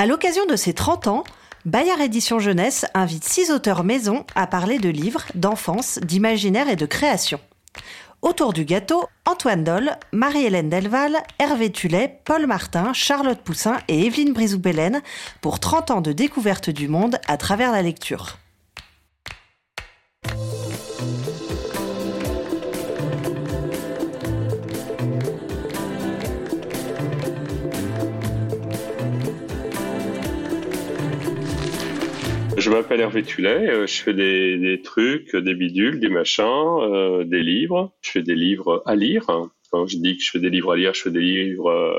À l'occasion de ses 30 ans, Bayard Édition Jeunesse invite six auteurs maison à parler de livres, d'enfance, d'imaginaire et de création. Autour du gâteau, Antoine Doll, Marie-Hélène Delval, Hervé Tullet, Paul Martin, Charlotte Poussin et Evelyne Brizoubellen pour 30 ans de découverte du monde à travers la lecture. Je m'appelle Hervé Tullet, euh, je fais des, trucs, des bidules, des machins, euh, des livres. Je fais des livres à lire. Quand je dis que je fais des livres à lire, je fais des livres euh,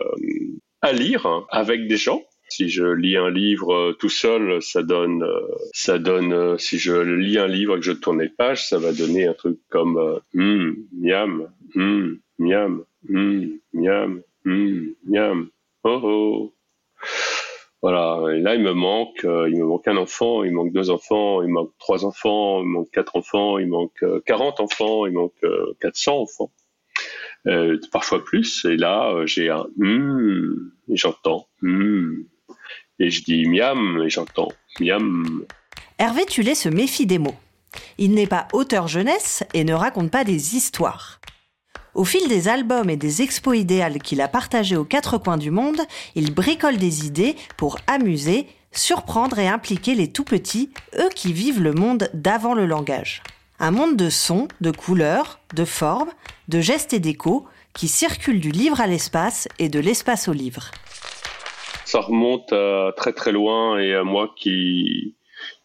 à lire avec des gens. Si je lis un livre tout seul, ça donne, ça donne. si je lis un livre et que je tourne les pages, ça va donner un truc comme hum, miam, hum, miam, hum, miam, hum, miam, oh oh. Voilà. Et là, il me manque, euh, il me manque un enfant, il manque deux enfants, il manque trois enfants, il manque quatre enfants, il manque euh, 40 enfants, il manque euh, 400 enfants, euh, parfois plus. Et là, j'ai un hum, et j'entends hum. Et je dis miam, et j'entends miam. Hervé Tullet se méfie des mots. Il n'est pas auteur jeunesse et ne raconte pas des histoires. Au fil des albums et des expos idéales qu'il a partagés aux quatre coins du monde, il bricole des idées pour amuser, surprendre et impliquer les tout petits, eux qui vivent le monde d'avant le langage. Un monde de sons, de couleurs, de formes, de gestes et d'échos qui circulent du livre à l'espace et de l'espace au livre. Ça remonte à très très loin et à moi qui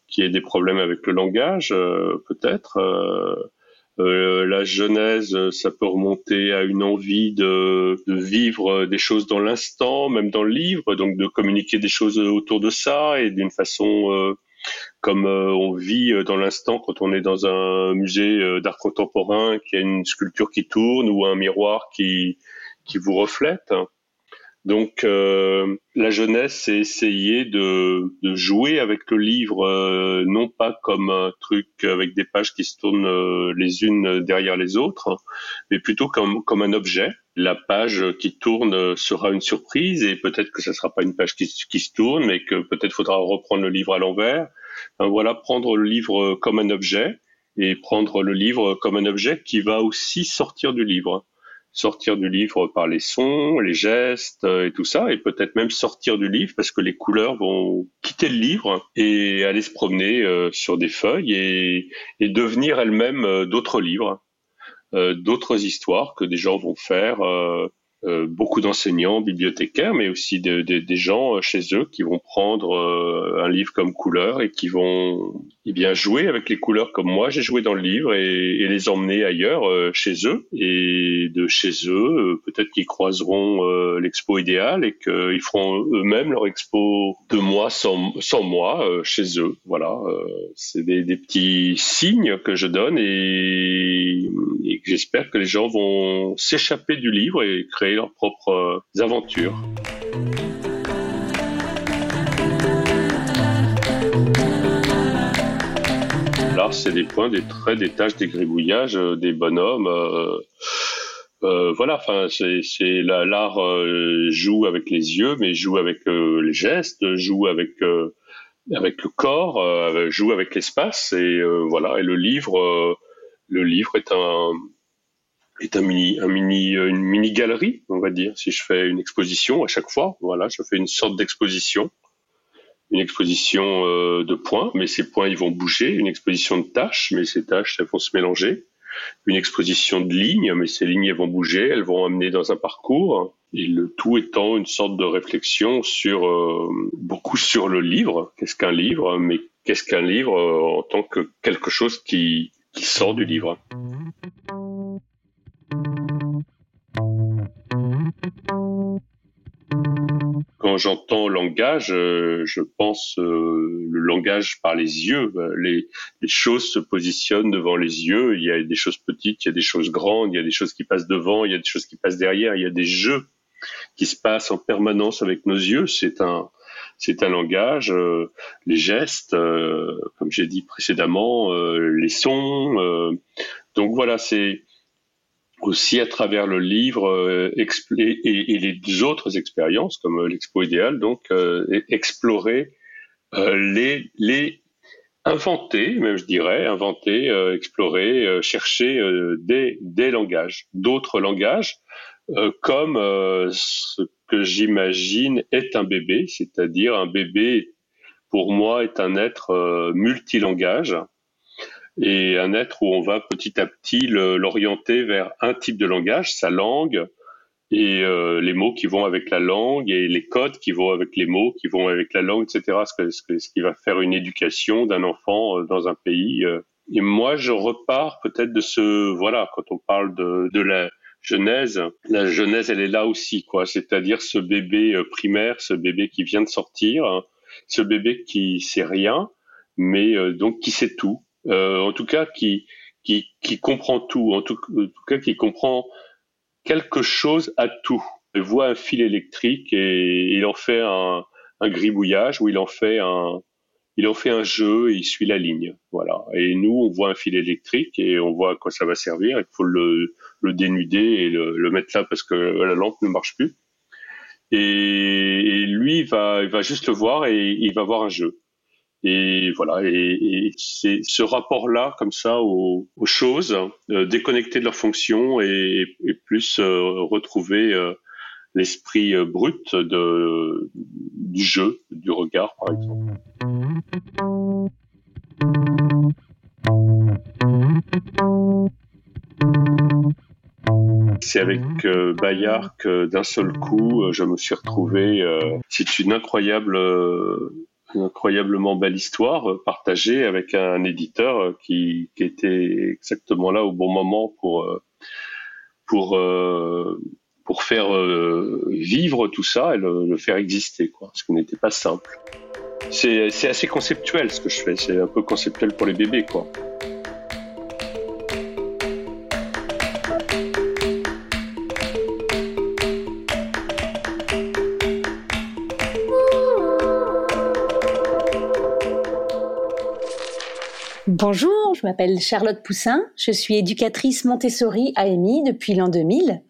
qui ai des problèmes avec le langage, euh, peut-être. Euh, euh, la genèse, ça peut remonter à une envie de, de vivre des choses dans l'instant, même dans le livre, donc de communiquer des choses autour de ça et d'une façon euh, comme euh, on vit dans l'instant quand on est dans un musée d'art contemporain, qui a une sculpture qui tourne ou un miroir qui, qui vous reflète. Donc euh, la jeunesse, c'est essayer de, jouer avec le livre, euh, non pas comme un truc avec des pages qui se tournent euh, les unes derrière les autres, mais plutôt comme, comme un objet. La page qui tourne sera une surprise et peut-être que ce sera pas une page qui, qui se tourne, mais que peut-être faudra reprendre le livre à l'envers. voilà, prendre le livre comme un objet et prendre le livre comme un objet qui va aussi sortir du livre sortir du livre par les sons, les gestes euh, et tout ça, et peut-être même sortir du livre parce que les couleurs vont quitter le livre et aller se promener euh, sur des feuilles et, et devenir elles-mêmes euh, d'autres livres, d'autres histoires que des gens vont faire beaucoup d'enseignants, bibliothécaires, mais aussi de, des gens euh, chez eux qui vont prendre euh, un livre comme couleur et qui vont eh bien jouer avec les couleurs comme moi j'ai joué dans le livre et, les emmener ailleurs chez eux et de chez eux peut-être qu'ils croiseront l'expo idéale et qu'ils feront eux-mêmes leur expo de moi sans, moi chez eux. Voilà, c'est des, petits signes que je donne et j'espère que les gens vont s'échapper du livre et créer leurs propres euh, aventures. Là, c'est des points, des traits, des tâches, des gribouillages, euh, des bonhommes. Euh, voilà, enfin, c'est l'art joue avec les yeux, mais joue avec les gestes, joue avec avec le corps, joue avec l'espace, et voilà. Et le livre, le livre est un est un mini, euh, une mini galerie, on va dire. Si je fais une exposition à chaque fois, voilà, je fais une sorte d'exposition, une exposition euh, de points, mais ces points ils vont bouger, une exposition de tâches, mais ces tâches elles vont se mélanger, une exposition de lignes, mais ces lignes elles vont bouger, elles vont amener dans un parcours, et le tout étant une sorte de réflexion sur euh, beaucoup sur le livre. Qu'est-ce qu'un livre? Mais qu'est-ce qu'un livre en tant que quelque chose qui qui sort du livre? Quand j'entends langage, euh, je pense euh, le langage par les yeux. Les, choses se positionnent devant les yeux. Il y a des choses petites, il y a des choses grandes, il y a des choses qui passent devant, il y a des choses qui passent derrière. Il y a des jeux qui se passent en permanence avec nos yeux. C'est un, c'est un langage. Euh, les gestes, comme j'ai dit précédemment, les sons. donc voilà, c'est aussi à travers le livre euh, et, les autres expériences comme euh, l'expo idéal, donc euh, explorer les, inventer, même je dirais, inventer, explorer, chercher des, des langages, d'autres langages, comme ce que j'imagine est un bébé, c'est-à-dire un bébé pour moi est un être multilangage et un être où on va petit à petit l'orienter vers un type de langage, sa langue, et euh, les mots qui vont avec la langue et les codes qui vont avec les mots qui vont avec la langue, etc. Ce, qui va faire une éducation d'un enfant euh, dans un pays. Euh. Et moi, je repars peut-être de ce, voilà, quand on parle de, de la genèse, la genèse, elle est là aussi, quoi. C'est-à-dire ce bébé primaire, ce bébé qui vient de sortir, hein, ce bébé qui sait rien, mais donc qui sait tout, euh, en tout cas qui, qui, qui comprend tout, en tout, cas qui comprend quelque chose à tout. Il voit un fil électrique et il en fait un, un gribouillage ou il en fait un, il en fait un jeu et il suit la ligne. Voilà. Et nous, on voit un fil électrique et on voit à quoi ça va servir. Il faut le, le dénuder et le, le, mettre là parce que la lampe ne marche plus. Et, et lui, il va, il va juste le voir et il va voir un jeu. Et voilà, et, c'est ce rapport-là, comme ça, aux, choses, euh, de leur fonction et, plus euh, retrouver euh, l'esprit brut de, du jeu, du regard, par exemple. C'est avec Bayard que d'un seul coup, je me suis retrouvé. c'est une incroyable incroyablement belle histoire euh, partagée avec un éditeur euh, qui, qui, était exactement là au bon moment pour euh, pour pour faire vivre tout ça et le, faire exister quoi. Ce qui n'était pas simple. C'est assez conceptuel ce que je fais. C'est un peu conceptuel pour les bébés quoi Bonjour, je m'appelle Charlotte Poussin, je suis éducatrice Montessori à EMI depuis l'an 2000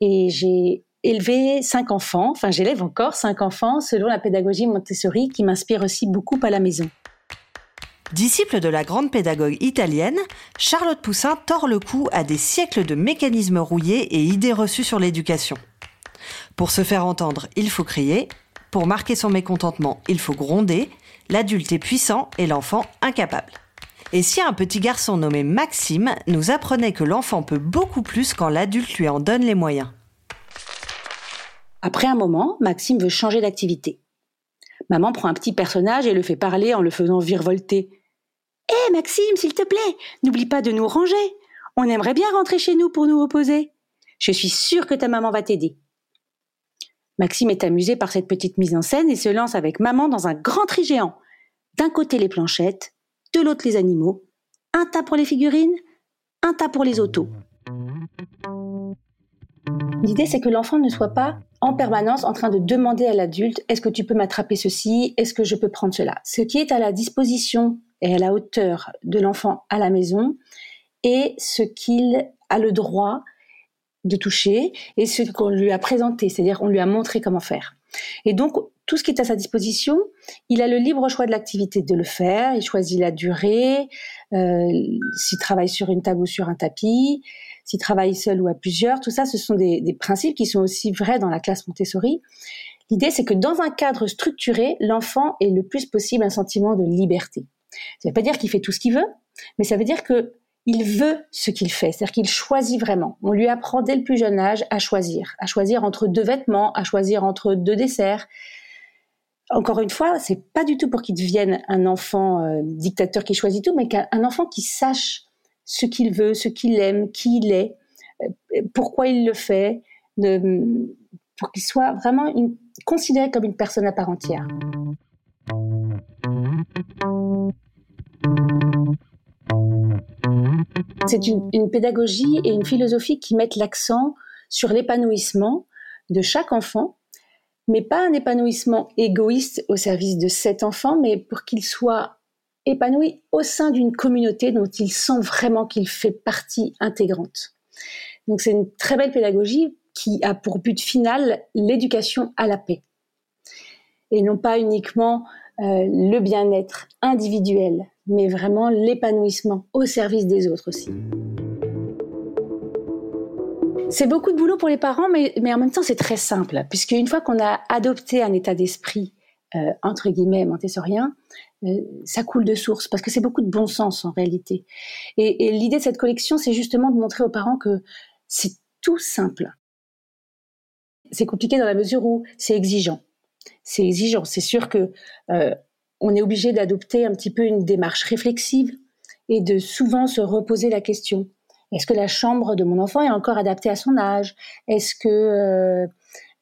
et j'ai élevé cinq enfants, enfin j'élève encore cinq enfants selon la pédagogie Montessori qui m'inspire aussi beaucoup à la maison. Disciple de la grande pédagogue italienne, Charlotte Poussin tord le cou à des siècles de mécanismes rouillés et idées reçues sur l'éducation. Pour se faire entendre, il faut crier. Pour marquer son mécontentement, il faut gronder. L'adulte est puissant et l'enfant incapable. Et si un petit garçon nommé Maxime nous apprenait que l'enfant peut beaucoup plus quand l'adulte lui en donne les moyens Après un moment, Maxime veut changer d'activité. Maman prend un petit personnage et le fait parler en le faisant virevolter. Hé Maxime, s'il te plaît, n'oublie pas de nous ranger. On aimerait bien rentrer chez nous pour nous reposer. Je suis sûre que ta maman va t'aider. Maxime est amusé par cette petite mise en scène et se lance avec maman dans un grand tri géant. D'un côté les planchettes, de l'autre les animaux, un tas pour les figurines, un tas pour les autos. L'idée, c'est que l'enfant ne soit pas en permanence en train de demander à l'adulte est-ce que tu peux m'attraper ceci, est-ce que je peux prendre cela? Ce qui est à la disposition et à la hauteur de l'enfant à la maison est ce qu'il a le droit de toucher et ce qu'on lui a présenté, c'est-à-dire on lui a montré comment faire. Et donc, tout ce qui est à sa disposition, il a le libre choix de l'activité de le faire, il choisit la durée, euh, s'il travaille sur une table ou sur un tapis, s'il travaille seul ou à plusieurs, tout ça, ce sont des, principes qui sont aussi vrais dans la classe Montessori. L'idée, c'est que dans un cadre structuré, l'enfant ait le plus possible un sentiment de liberté. Ça ne veut pas dire qu'il fait tout ce qu'il veut, mais ça veut dire que il veut ce qu'il fait, c'est-à-dire qu'il choisit vraiment. On lui apprend dès le plus jeune âge à choisir, à choisir entre deux vêtements, à choisir entre deux desserts, encore une fois, c'est pas du tout pour qu'il devienne un enfant euh, dictateur qui choisit tout, mais qu'un enfant qui sache ce qu'il veut, ce qu'il aime, qui il est, euh, pourquoi il le fait, pour qu'il soit vraiment considéré comme une personne à part entière. C'est une pédagogie et une philosophie qui mettent l'accent sur l'épanouissement de chaque enfant mais pas un épanouissement égoïste au service de cet enfant, mais pour qu'il soit épanoui au sein d'une communauté dont il sent vraiment qu'il fait partie intégrante. Donc c'est une très belle pédagogie qui a pour but final l'éducation à la paix. Et non pas uniquement euh, le bien-être individuel, mais vraiment l'épanouissement au service des autres aussi. C'est beaucoup de boulot pour les parents, mais, mais en même temps c'est très simple, puisque une fois qu'on a adopté un état d'esprit euh, entre guillemets montessorien, euh, ça coule de source parce que c'est beaucoup de bon sens en réalité. Et, et l'idée de cette collection, c'est justement de montrer aux parents que c'est tout simple. C'est compliqué dans la mesure où c'est exigeant. C'est exigeant. C'est sûr que euh, on est obligé d'adopter un petit peu une démarche réflexive et de souvent se reposer la question est-ce que la chambre de mon enfant est encore adaptée à son âge? Est-ce que euh,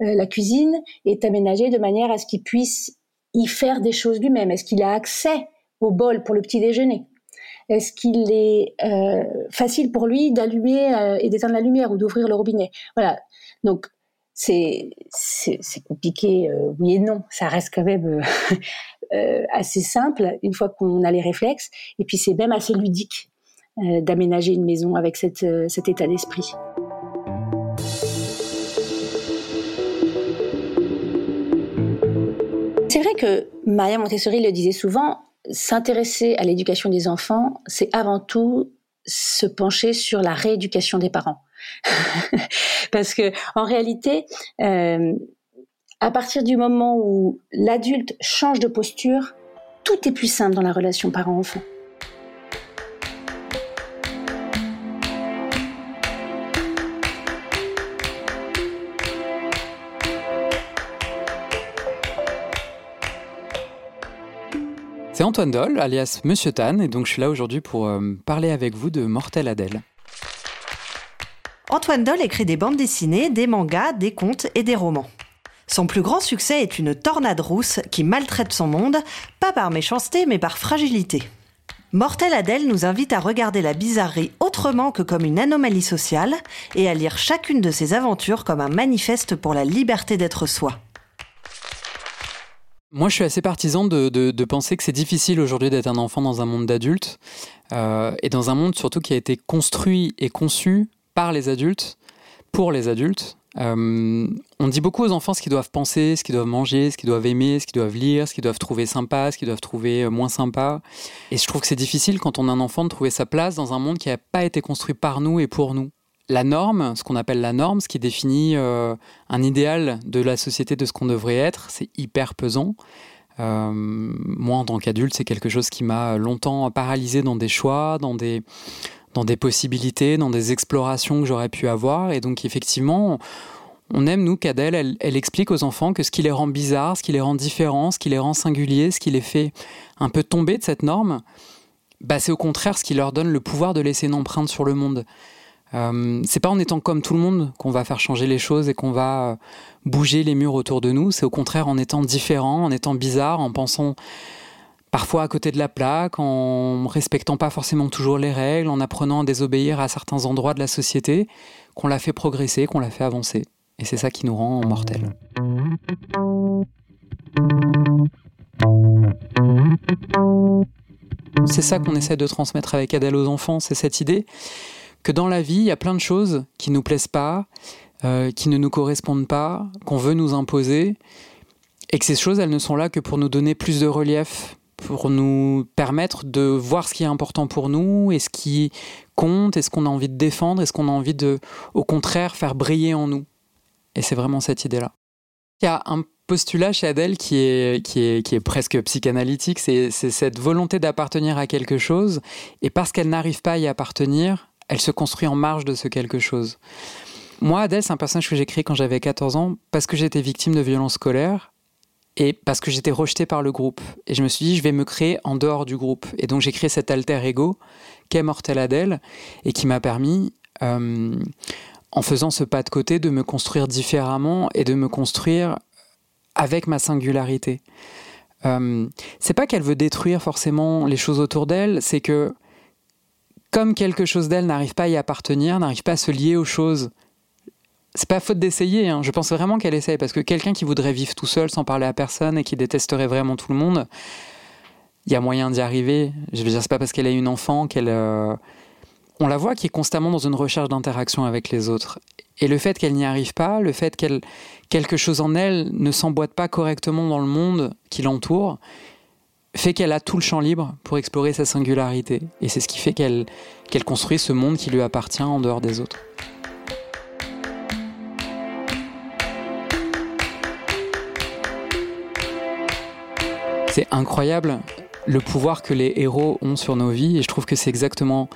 euh, la cuisine est aménagée de manière à ce qu'il puisse y faire des choses lui-même? Est-ce qu'il a accès au bol pour le petit déjeuner? Est-ce qu'il est, euh, facile pour lui d'allumer et d'éteindre la lumière ou d'ouvrir le robinet? Voilà. Donc c'est compliqué, oui et non. Ça reste quand même assez simple une fois qu'on a les réflexes. Et puis c'est même assez ludique euh, d'aménager une maison avec euh, cet état d'esprit. C'est vrai que Maria Montessori le disait souvent, s'intéresser à l'éducation des enfants, c'est avant tout se pencher sur la rééducation des parents. Parce que en réalité, euh, à partir du moment où l'adulte change de posture, tout est plus simple dans la relation parent-enfant. C'est Antoine Doll, alias Monsieur Tan, et donc je suis là aujourd'hui pour euh, parler avec vous de Mortel Adèle. Antoine Doll écrit des bandes dessinées, des mangas, des contes et des romans. Son plus grand succès est une tornade rousse qui maltraite son monde, pas par méchanceté mais par fragilité. Mortel Adèle nous invite à regarder la bizarrerie autrement que comme une anomalie sociale et à lire chacune de ses aventures comme un manifeste pour la liberté d'être soi. Moi, je suis assez partisan de, penser que c'est difficile aujourd'hui d'être un enfant dans un monde d'adultes, euh, et dans un monde surtout qui a été construit et conçu par les adultes, pour les adultes. Euh, on dit beaucoup aux enfants ce qu'ils doivent penser, ce qu'ils doivent manger, ce qu'ils doivent aimer, ce qu'ils doivent lire, ce qu'ils doivent trouver sympa, ce qu'ils doivent trouver euh, moins sympa. Et je trouve que c'est difficile quand on a un enfant de trouver sa place dans un monde qui n'a pas été construit par nous et pour nous la norme, ce qu'on appelle la norme, ce qui définit euh, un idéal de la société de ce qu'on devrait être, c'est hyper pesant. Euh, moi, en tant qu'adulte, c'est quelque chose qui m'a longtemps paralysé dans des choix, dans des, dans des possibilités, dans des explorations que j'aurais pu avoir. Et donc, effectivement, on aime, nous, qu'Adèle, elle, elle, explique aux enfants que ce qui les rend bizarres, ce qui les rend différents, ce qui les rend singuliers, ce qui les fait un peu tomber de cette norme, bah, c'est au contraire ce qui leur donne le pouvoir de laisser une empreinte sur le monde. Euh, c'est pas en étant comme tout le monde qu'on va faire changer les choses et qu'on va euh, bouger les murs autour de nous. C'est au contraire en étant différent, en étant bizarre, en pensant parfois à côté de la plaque, en respectant pas forcément toujours les règles, en apprenant à désobéir à certains endroits de la société, qu'on l'a fait progresser, qu'on l'a fait avancer. Et c'est ça qui nous rend mortels. C'est ça qu'on essaie de transmettre avec Adèle aux enfants, c'est cette idée que dans la vie, il y a plein de choses qui nous plaisent pas, euh, qui ne nous correspondent pas, qu'on veut nous imposer, et que ces choses, elles ne sont là que pour nous donner plus de relief, pour nous permettre de voir ce qui est important pour nous et ce qui compte, et ce qu'on a envie de défendre, et ce qu'on a envie de, au contraire, faire briller en nous. Et c'est vraiment cette idée-là. Il y a un postulat chez Adèle qui est, qui est, qui est presque psychanalytique, c'est cette volonté d'appartenir à quelque chose, et parce qu'elle n'arrive pas à y appartenir, elle se construit en marge de ce quelque chose. Moi, Adèle, c'est un personnage que j'ai créé quand j'avais 14 ans parce que j'étais victime de violences scolaires et parce que j'étais rejetée par le groupe. Et je me suis dit, je vais me créer en dehors du groupe. Et donc j'ai créé cet alter ego qu'est Mortel Adèle et qui m'a permis, euh, en faisant ce pas de côté, de me construire différemment et de me construire avec ma singularité. Euh, c'est pas qu'elle veut détruire forcément les choses autour d'elle, c'est que comme quelque chose d'elle n'arrive pas à y appartenir, n'arrive pas à se lier aux choses, c'est pas faute d'essayer. Hein. Je pense vraiment qu'elle essaye parce que quelqu'un qui voudrait vivre tout seul sans parler à personne et qui détesterait vraiment tout le monde, il y a moyen d'y arriver. Je veux dire, c'est pas parce qu'elle a une enfant qu'elle euh, on la voit qui est constamment dans une recherche d'interaction avec les autres. Et le fait qu'elle n'y arrive pas, le fait qu'elle quelque chose en elle ne s'emboîte pas correctement dans le monde qui l'entoure, fait qu'elle a tout le champ libre pour explorer sa singularité. Et c'est ce qui fait qu'elle construit ce monde qui lui appartient en dehors des autres. C'est incroyable le pouvoir que les héros ont sur nos vies et je trouve que c'est exactement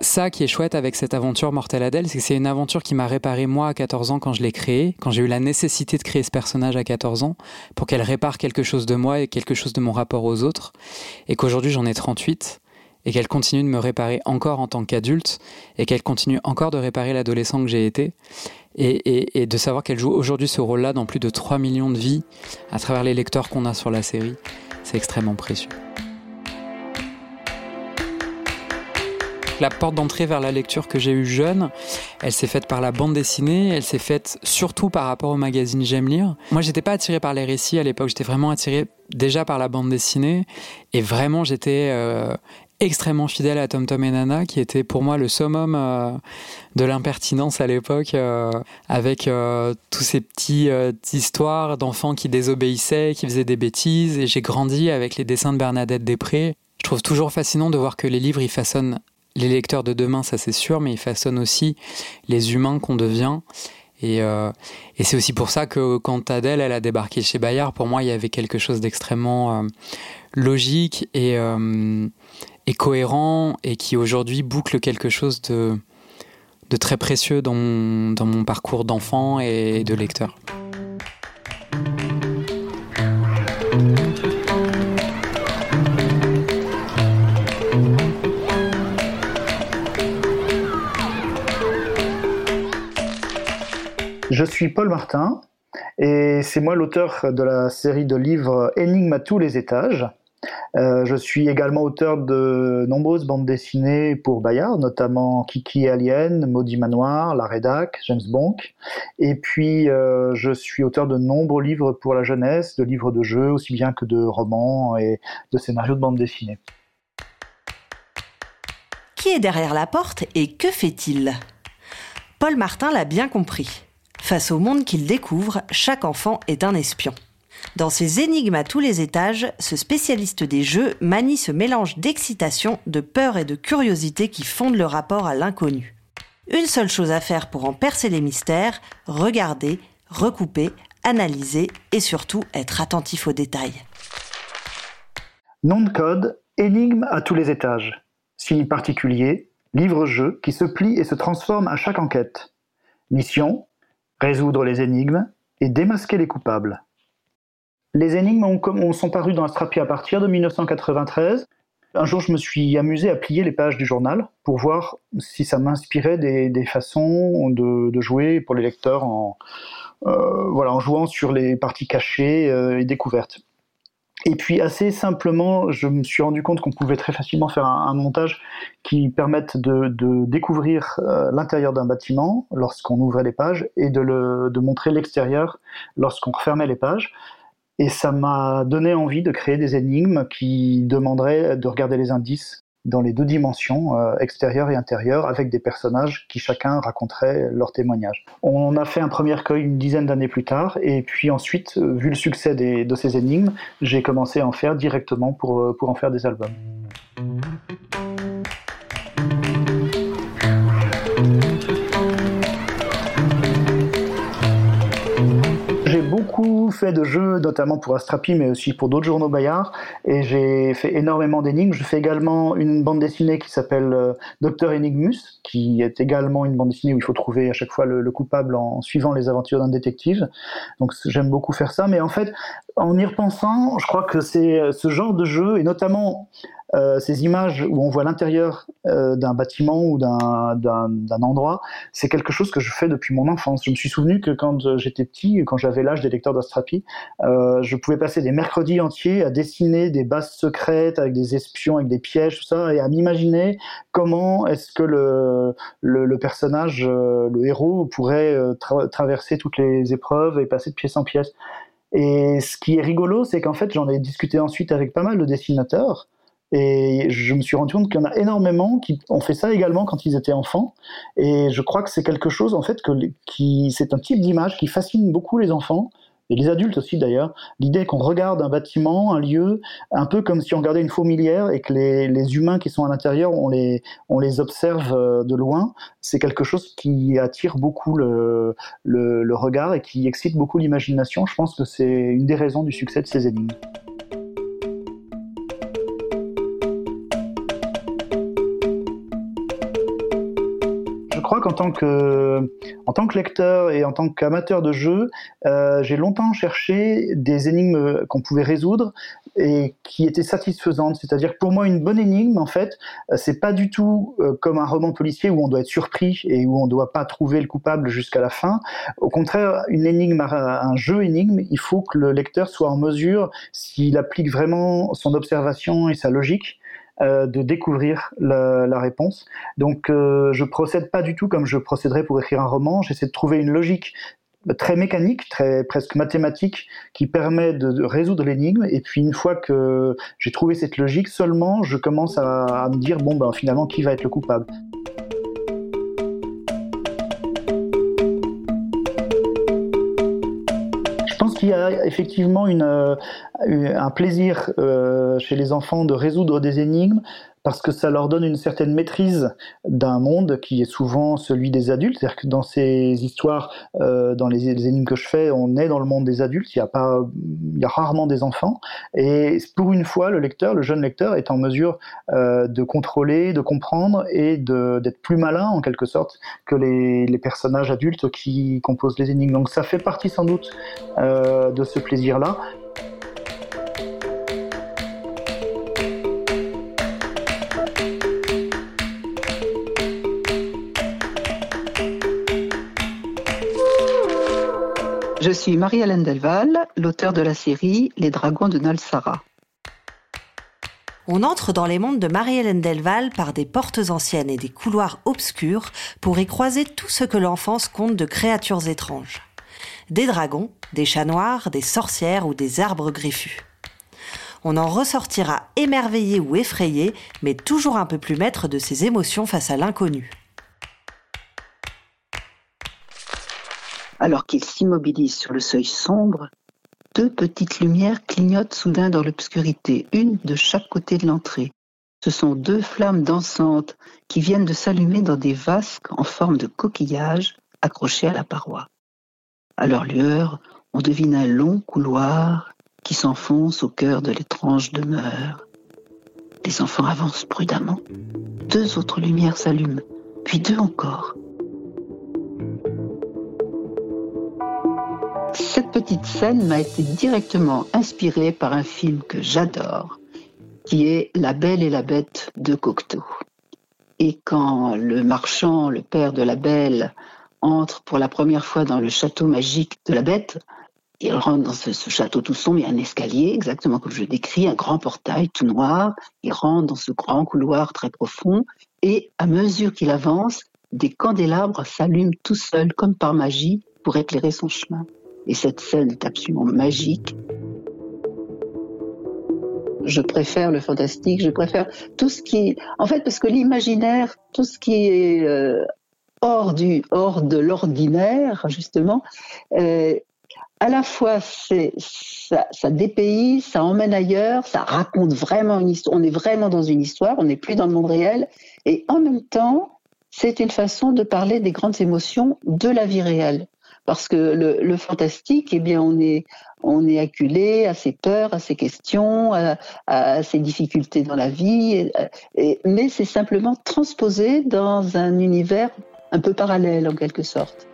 ça qui est chouette avec cette aventure Mortel Adèle, c'est que c'est une aventure qui m'a réparé moi à 14 ans quand je l'ai créée, quand j'ai eu la nécessité de créer ce personnage à 14 ans, pour qu'elle répare quelque chose de moi et quelque chose de mon rapport aux autres, et qu'aujourd'hui j'en ai 38, et qu'elle continue de me réparer encore en tant qu'adulte, et qu'elle continue encore de réparer l'adolescent que j'ai été, et, et de savoir qu'elle joue aujourd'hui ce rôle-là dans plus de 3 millions de vies à travers les lecteurs qu'on a sur la série, c'est extrêmement précieux. La porte d'entrée vers la lecture que j'ai eue jeune, elle s'est faite par la bande dessinée, elle s'est faite surtout par rapport au magazine J'aime lire. Moi, j'étais pas attiré par les récits à l'époque, j'étais vraiment attiré déjà par la bande dessinée et vraiment j'étais euh, extrêmement fidèle à Tom Tom et Nana, qui était pour moi le summum euh, de l'impertinence à l'époque, euh, avec tous ces petits histoires d'enfants qui désobéissaient, qui faisaient des bêtises. Et j'ai grandi avec les dessins de Bernadette Després. Je trouve toujours fascinant de voir que les livres, ils façonnent les lecteurs de demain, ça c'est sûr, mais ils façonnent aussi les humains qu'on devient. Et, euh, c'est aussi pour ça que quand Adèle elle a débarqué chez Bayard, pour moi il y avait quelque chose d'extrêmement euh, logique euh, et, cohérent et qui aujourd'hui boucle quelque chose de, très précieux dans mon parcours d'enfant et de lecteur. Je suis Paul Martin et c'est moi l'auteur de la série de livres Énigmes à tous les étages. Euh, je suis également auteur de nombreuses bandes dessinées pour Bayard, notamment Kiki Alien, Maudit Manoir, La Rédac, James Bond. Et puis, euh, je suis auteur de nombreux livres pour la jeunesse, de livres de jeux, aussi bien que de romans et de scénarios de bandes dessinées. Qui est derrière la porte et que fait-il? Paul Martin l'a bien compris. Face au monde qu'il découvre, chaque enfant est un espion. Dans ses énigmes à tous les étages, ce spécialiste des jeux manie ce mélange d'excitation, de peur et de curiosité qui fondent le rapport à l'inconnu. Une seule chose à faire pour en percer les mystères, regarder, recouper, analyser et surtout être attentif aux détails. Nom de code, énigme à tous les étages. Signe particulier, livre-jeu qui se plie et se transforme à chaque enquête. Mission, résoudre les énigmes et démasquer les coupables. Les énigmes ont, sont parues dans Astrapi à partir de 1993. Un jour, je me suis amusé à plier les pages du journal pour voir si ça m'inspirait des, façons de, jouer pour les lecteurs en, euh, voilà, en jouant sur les parties cachées euh, et découvertes. Et puis assez simplement, je me suis rendu compte qu'on pouvait très facilement faire un, montage qui permette de, découvrir euh, l'intérieur d'un bâtiment lorsqu'on ouvrait les pages et de, de montrer l'extérieur lorsqu'on refermait les pages. Et ça m'a donné envie de créer des énigmes qui demanderaient de regarder les indices dans les deux dimensions, euh, extérieure et intérieure, avec des personnages qui chacun raconterait leur témoignage. On a fait un premier recueil une dizaine d'années plus tard, et puis ensuite, euh, vu le succès de ces énigmes, j'ai commencé à en faire directement pour, euh, pour en faire des albums. Beaucoup fait de jeux, notamment pour Astrapi, mais aussi pour d'autres journaux Bayard, et j'ai fait énormément d'énigmes. Je fais également une bande dessinée qui s'appelle euh, Docteur Enigmus, qui est également une bande dessinée où il faut trouver à chaque fois le, coupable en suivant les aventures d'un détective. Donc j'aime beaucoup faire ça, mais en fait, en y repensant, je crois que c'est euh, ce genre de jeu, et notamment euh, ces images où on voit l'intérieur euh, d'un bâtiment ou d'un endroit, c'est quelque chose que je fais depuis mon enfance. Je me suis souvenu que quand euh, j'étais petit, quand j'avais l'âge des lecteurs d'Astrapi, je pouvais passer des mercredis entiers à dessiner des bases secrètes avec des espions, avec des pièges, tout ça, et à m'imaginer comment est-ce que le, le, personnage, le héros, pourrait traverser toutes les épreuves et passer de pièce en pièce. Et ce qui est rigolo, c'est qu'en fait, j'en ai discuté ensuite avec pas mal de dessinateurs Et je me suis rendu compte qu'il y en a énormément qui ont fait ça également quand ils étaient enfants. Et je crois que c'est quelque chose, en fait, qui, c'est un type d'image qui fascine beaucoup les enfants et les adultes aussi d'ailleurs, l'idée qu'on regarde un bâtiment, un lieu, un peu comme si on regardait une fourmilière et que les, les humains qui sont à l'intérieur, on les, on les observe euh, de loin, c'est quelque chose qui attire beaucoup le, le, le regard et qui excite beaucoup l'imagination. Je pense que c'est une des raisons du succès de ces énigmes. Crois qu'en tant que, que lecteur et en tant qu'amateur de jeu, euh, j'ai longtemps cherché des énigmes qu'on pouvait résoudre et qui étaient satisfaisantes. C'est-à-dire pour moi, une bonne énigme, en fait, euh, c'est pas du tout euh, comme un roman policier où on doit être surpris et où on doit pas trouver le coupable jusqu'à la fin. Au contraire, une énigme, un jeu énigme, il faut que le lecteur soit en mesure, s'il applique vraiment son observation et sa logique, euh, de découvrir la, la réponse. Donc euh, je procède pas du tout comme je procéderais pour écrire un roman. J'essaie de trouver une logique très mécanique, très presque mathématique, qui permet de, résoudre l'énigme. Et puis une fois que j'ai trouvé cette logique, seulement je commence à, à me dire bon ben finalement qui va être le coupable? Effectivement euh, un plaisir euh, chez les enfants de résoudre des énigmes parce que ça leur donne une certaine maîtrise d'un monde qui est souvent celui des adultes. C'est-à-dire que dans ces histoires, euh, dans les, énigmes que je fais, on est dans le monde des adultes, il y a, pas, il y a rarement des enfants. Et pour une fois, le lecteur, le jeune lecteur, est en mesure euh, de contrôler, de comprendre et d'être plus malin, en quelque sorte, que les, personnages adultes qui composent les énigmes. Donc ça fait partie sans doute euh, de ce plaisir-là. Je suis Marie-Hélène Delval, l'auteur de la série Les Dragons de Nalsara. On entre dans les mondes de Marie-Hélène Delval par des portes anciennes et des couloirs obscurs pour y croiser tout ce que l'enfance compte de créatures étranges. Des dragons, des chats noirs, des sorcières ou des arbres griffus. On en ressortira émerveillé ou effrayé, mais toujours un peu plus maître de ses émotions face à l'inconnu. Alors qu'il s'immobilise sur le seuil sombre, deux petites lumières clignotent soudain dans l'obscurité, une de chaque côté de l'entrée. Ce sont deux flammes dansantes qui viennent de s'allumer dans des vasques en forme de coquillage accrochés à la paroi. À leur lueur, on devine un long couloir qui s'enfonce au cœur de l'étrange demeure. Les enfants avancent prudemment. Deux autres lumières s'allument, puis deux encore. Cette petite scène m'a été directement inspirée par un film que j'adore, qui est La Belle et la Bête de Cocteau. Et quand le marchand, le père de la Belle, entre pour la première fois dans le château magique de la Bête, il rentre dans ce, château tout sombre, il y a un escalier, exactement comme je le décris, un grand portail tout noir. Il rentre dans ce grand couloir très profond et à mesure qu'il avance, des candélabres s'allument tout seuls comme par magie pour éclairer son chemin. Et cette scène est absolument magique. Je préfère le fantastique, je préfère tout ce qui... En fait, parce que l'imaginaire, tout ce qui est euh, hors, du, hors de l'ordinaire, justement, euh, à la fois ça, ça dépayse, ça emmène ailleurs, ça raconte vraiment une histoire. On est vraiment dans une histoire, on n'est plus dans le monde réel, et en même temps, c'est une façon de parler des grandes émotions de la vie réelle parce que le, fantastique, eh bien, on est, acculé à ses peurs, à ses questions, à, ses difficultés dans la vie, mais c'est simplement transposé dans un univers un peu parallèle en quelque sorte.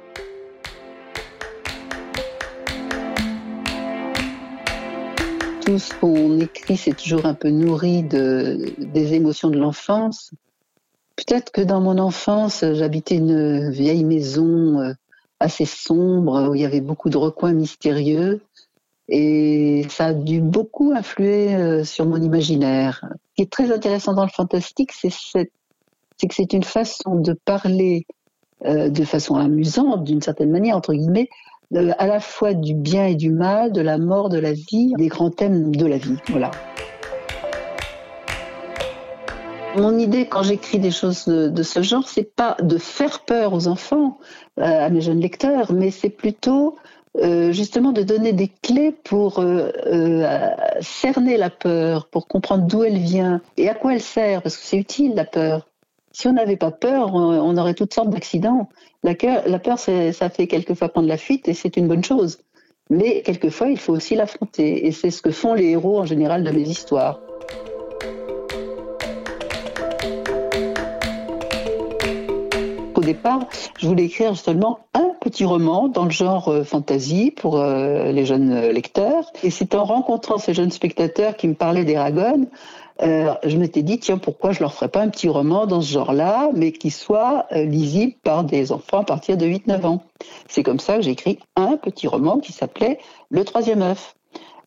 Tout ce qu'on écrit, c'est toujours un peu nourri de, des émotions de l'enfance. Peut-être que dans mon enfance, j'habitais une vieille maison euh, assez sombre, où il y avait beaucoup de recoins mystérieux. Et ça a dû beaucoup influer euh, sur mon imaginaire. Ce qui est très intéressant dans le fantastique, c'est que c'est une façon de parler euh, de façon amusante, d'une certaine manière, entre guillemets, à la fois du bien et du mal, de la mort, de la vie, des grands thèmes de la vie. Voilà. Mon idée quand j'écris des choses de, ce genre, c'est pas de faire peur aux enfants, euh, à mes jeunes lecteurs, mais c'est plutôt euh, justement de donner des clés pour euh, cerner la peur, pour comprendre d'où elle vient et à quoi elle sert, parce que c'est utile la peur. Si on n'avait pas peur, on aurait toutes sortes d'accidents. La, la peur, ça fait quelquefois prendre la fuite et c'est une bonne chose. Mais quelquefois, il faut aussi l'affronter. Et c'est ce que font les héros en général de mes histoires. Au départ, je voulais écrire seulement un petit roman dans le genre euh, fantasy pour euh, les jeunes lecteurs. Et c'est en rencontrant ces jeunes spectateurs qui me parlaient d'Eragon euh, je m'étais dit, tiens, pourquoi je leur ferais pas un petit roman dans ce genre-là, mais qui soit euh, lisible par des enfants à partir de 8-9 ans. C'est comme ça que j'ai écrit un petit roman qui s'appelait Le troisième œuf.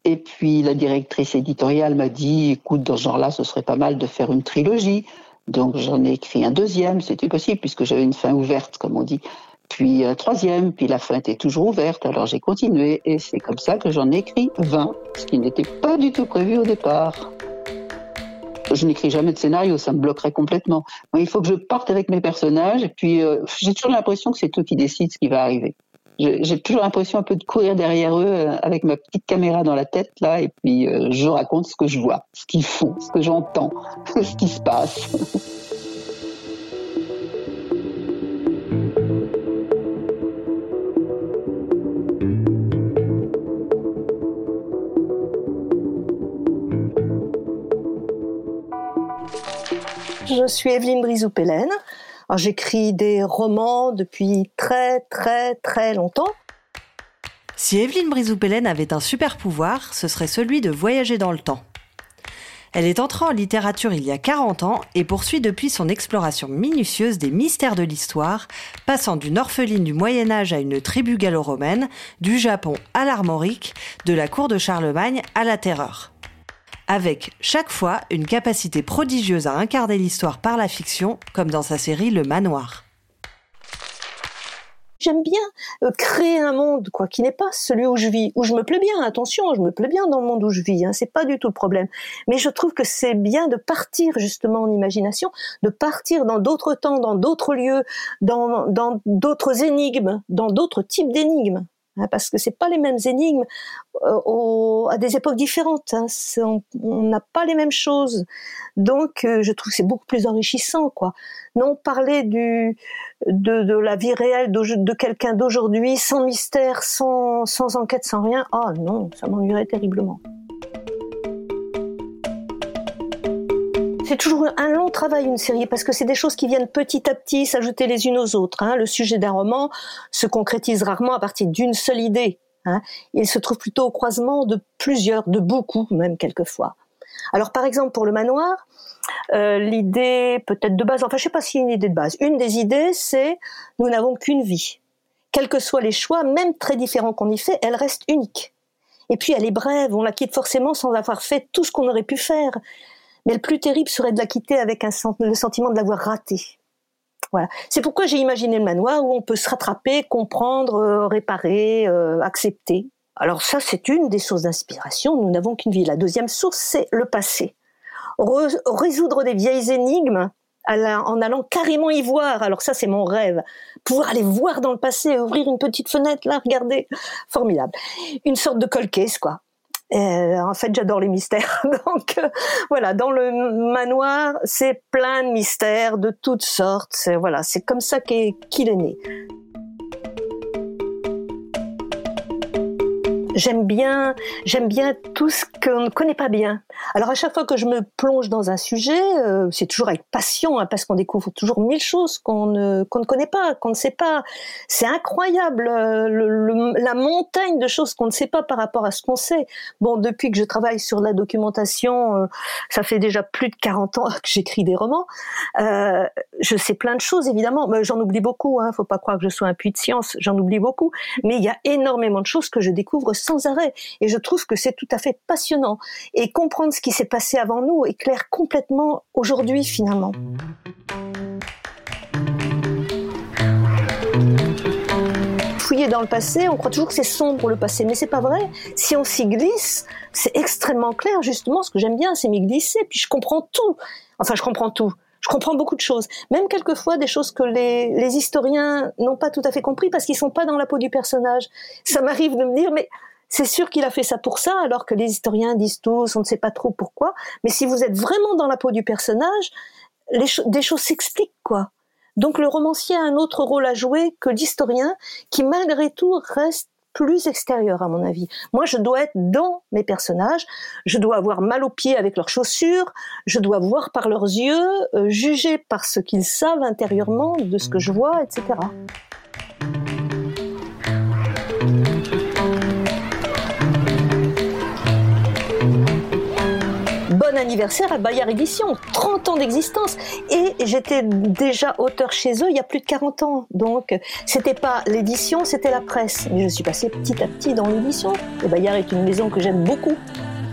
Et puis la directrice éditoriale m'a dit, écoute, dans ce genre-là, ce serait pas mal de faire une trilogie. Donc j'en ai écrit un deuxième, c'était possible puisque j'avais une fin ouverte, comme on dit. Puis un troisième, puis la fin était toujours ouverte, alors j'ai continué et c'est comme ça que j'en ai écrit 20, ce qui n'était pas du tout prévu au départ je n'écris jamais de scénario, ça me bloquerait complètement. il faut que je parte avec mes personnages et puis euh, j'ai toujours l'impression que c'est eux qui décident ce qui va arriver. J'ai toujours l'impression un peu de courir derrière eux euh, avec ma petite caméra dans la tête là et puis euh, je raconte ce que je vois, ce qu'ils font, ce que j'entends, ce qui se passe. Je suis Evelyne Brizou-Pélène. J'écris des romans depuis très très très longtemps. Si Evelyne Brizou-Pélène avait un super pouvoir, ce serait celui de voyager dans le temps. Elle est entrée en littérature il y a 40 ans et poursuit depuis son exploration minutieuse des mystères de l'histoire, passant d'une orpheline du Moyen Âge à une tribu gallo-romaine, du Japon à l'armorique, de la cour de Charlemagne à la terreur avec chaque fois une capacité prodigieuse à incarner l'histoire par la fiction, comme dans sa série Le Manoir. J'aime bien euh, créer un monde quoi qui n'est pas celui où je vis, où je me plais bien. Attention, je me plais bien dans le monde où je vis, hein, c'est pas du tout le problème. Mais je trouve que c'est bien de partir justement en imagination, de partir dans d'autres temps, dans d'autres lieux, dans d'autres énigmes, dans d'autres types d'énigmes. Hein, parce que c'est pas les mêmes énigmes euh, à des époques différentes. Hein, on n'a pas les mêmes choses, donc euh, je trouve que c'est beaucoup plus enrichissant, quoi. Non, parler du de, de la vie réelle de, quelqu'un d'aujourd'hui, sans mystère, sans, sans enquête, sans rien. Ah non, ça m'ennuierait terriblement. C'est toujours un long travail une série parce que c'est des choses qui viennent petit à petit s'ajouter les unes aux autres. Hein. Le sujet d'un roman se concrétise rarement à partir d'une seule idée. Hein. Il se trouve plutôt au croisement de plusieurs, de beaucoup même quelquefois. Alors par exemple pour le manoir, euh, l'idée peut-être de base, enfin je sais pas si une idée de base. Une des idées c'est nous n'avons qu'une vie. Quels que soient les choix, même très différents qu'on y fait, elle reste unique. Et puis elle est brève, on la quitte forcément sans avoir fait tout ce qu'on aurait pu faire. Mais le plus terrible serait de la quitter avec un, le sentiment de l'avoir raté. Voilà. C'est pourquoi j'ai imaginé le manoir où on peut se rattraper, comprendre, euh, réparer, euh, accepter. Alors ça, c'est une des sources d'inspiration. Nous n'avons qu'une vie. La deuxième source, c'est le passé. résoudre des vieilles énigmes en allant carrément y voir. Alors ça, c'est mon rêve. Pouvoir aller voir dans le passé, ouvrir une petite fenêtre, là, regarder. Formidable. Une sorte de colcaise, quoi. Euh, en fait, j'adore les mystères. Donc euh, voilà, dans le manoir, c'est plein de mystères de toutes sortes. Voilà, c'est comme ça qu'il est né. J'aime bien, j'aime bien tout ce qu'on ne connaît pas bien. Alors à chaque fois que je me plonge dans un sujet, euh, c'est toujours avec passion, hein, parce qu'on découvre toujours mille choses qu'on ne, qu'on ne connaît pas, qu'on ne sait pas. C'est incroyable euh, la montagne de choses qu'on ne sait pas par rapport à ce qu'on sait. Bon, depuis que je travaille sur la documentation, euh, ça fait déjà plus de 40 ans que j'écris des romans. je sais plein de choses évidemment, mais j'en oublie beaucoup. Hein, faut pas croire que je sois un puits de science, j'en oublie beaucoup. Mais il y a énormément de choses que je découvre sans arrêt. Et je trouve que c'est tout à fait passionnant. Et comprendre ce qui s'est passé avant nous éclaire complètement aujourd'hui finalement. Fouiller dans le passé, on croit toujours que c'est sombre le passé, mais c'est pas vrai. Si on s'y glisse, c'est extrêmement clair justement. Ce que j'aime bien, c'est m'y glisser, puis je comprends tout. Enfin, je comprends tout. Je comprends beaucoup de choses, même quelquefois des choses que les, historiens n'ont pas tout à fait compris parce qu'ils sont pas dans la peau du personnage. Ça m'arrive de me dire, mais c'est sûr qu'il a fait ça pour ça, alors que les historiens disent tous, on ne sait pas trop pourquoi. Mais si vous êtes vraiment dans la peau du personnage, des choses s'expliquent, quoi. Donc le romancier a un autre rôle à jouer que l'historien, qui malgré tout reste plus extérieur à mon avis. Moi, je dois être dans mes personnages, je dois avoir mal aux pieds avec leurs chaussures, je dois voir par leurs yeux, euh, juger par ce qu'ils savent intérieurement de ce que je vois, etc. bon anniversaire à Bayard Édition, 30 ans d'existence. Et j'étais déjà auteur chez eux il y a plus de 40 ans. Donc, c'était pas l'édition, c'était la presse. Mais je suis passée petit à petit dans l'édition. Et Bayard est une maison que j'aime beaucoup.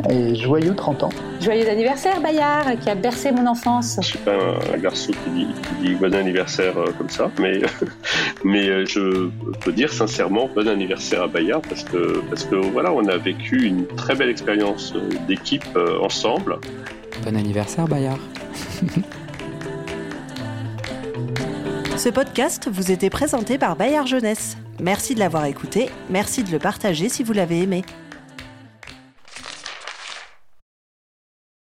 Et joyeux 30 ans. Joyeux anniversaire Bayard, qui a bercé mon enfance. Je suis pas un, garçon qui dit, bon anniversaire euh, comme ça, mais, mais euh, je peux dire sincèrement bon anniversaire à Bayard parce que, parce que voilà, on a vécu une très belle expérience euh, d'équipe ensemble. Bon anniversaire Bayard. Ce podcast vous était présenté par Bayard Jeunesse. Merci de l'avoir écouté, merci de le partager si vous l'avez aimé.